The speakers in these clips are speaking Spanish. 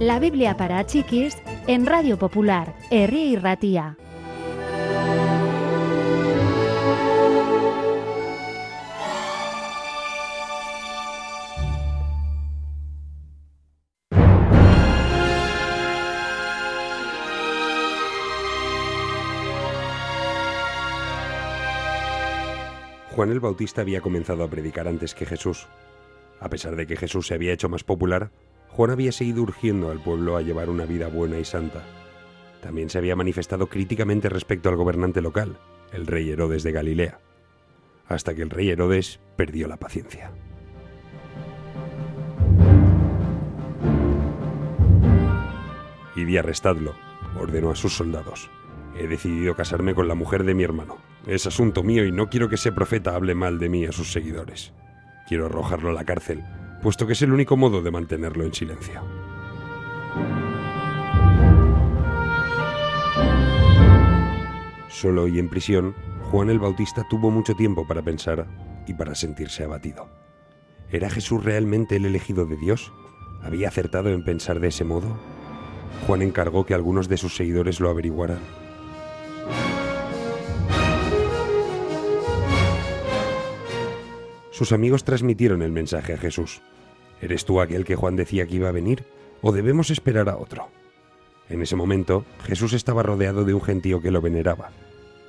La Biblia para chiquis en Radio Popular, Herri y Ratía. Juan el Bautista había comenzado a predicar antes que Jesús. A pesar de que Jesús se había hecho más popular, Juan había seguido urgiendo al pueblo a llevar una vida buena y santa. También se había manifestado críticamente respecto al gobernante local, el rey Herodes de Galilea, hasta que el rey Herodes perdió la paciencia. Id y arrestadlo, ordenó a sus soldados. He decidido casarme con la mujer de mi hermano. Es asunto mío y no quiero que ese profeta hable mal de mí a sus seguidores. Quiero arrojarlo a la cárcel, puesto que es el único modo de mantenerlo en silencio. Solo y en prisión, Juan el Bautista tuvo mucho tiempo para pensar y para sentirse abatido. ¿Era Jesús realmente el elegido de Dios? ¿Había acertado en pensar de ese modo? Juan encargó que algunos de sus seguidores lo averiguaran. Sus amigos transmitieron el mensaje a Jesús. ¿Eres tú aquel que Juan decía que iba a venir? ¿O debemos esperar a otro? En ese momento, Jesús estaba rodeado de un gentío que lo veneraba.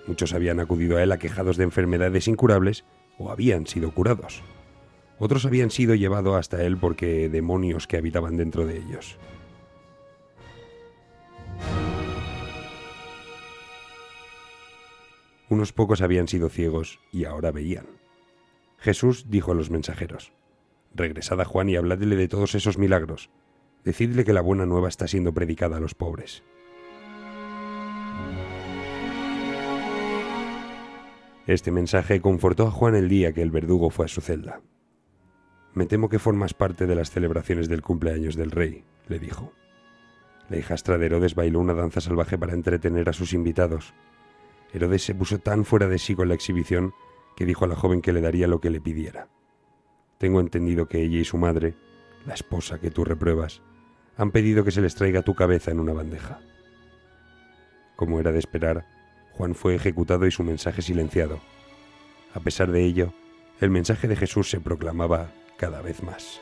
Muchos habían acudido a él aquejados de enfermedades incurables o habían sido curados. Otros habían sido llevados hasta él porque demonios que habitaban dentro de ellos. Unos pocos habían sido ciegos y ahora veían. Jesús dijo a los mensajeros, Regresad a Juan y habladle de todos esos milagros. Decidle que la buena nueva está siendo predicada a los pobres. Este mensaje confortó a Juan el día que el verdugo fue a su celda. Me temo que formas parte de las celebraciones del cumpleaños del rey, le dijo. La hijastra de Herodes bailó una danza salvaje para entretener a sus invitados. Herodes se puso tan fuera de sí con la exhibición que dijo a la joven que le daría lo que le pidiera. Tengo entendido que ella y su madre, la esposa que tú repruebas, han pedido que se les traiga tu cabeza en una bandeja. Como era de esperar, Juan fue ejecutado y su mensaje silenciado. A pesar de ello, el mensaje de Jesús se proclamaba cada vez más.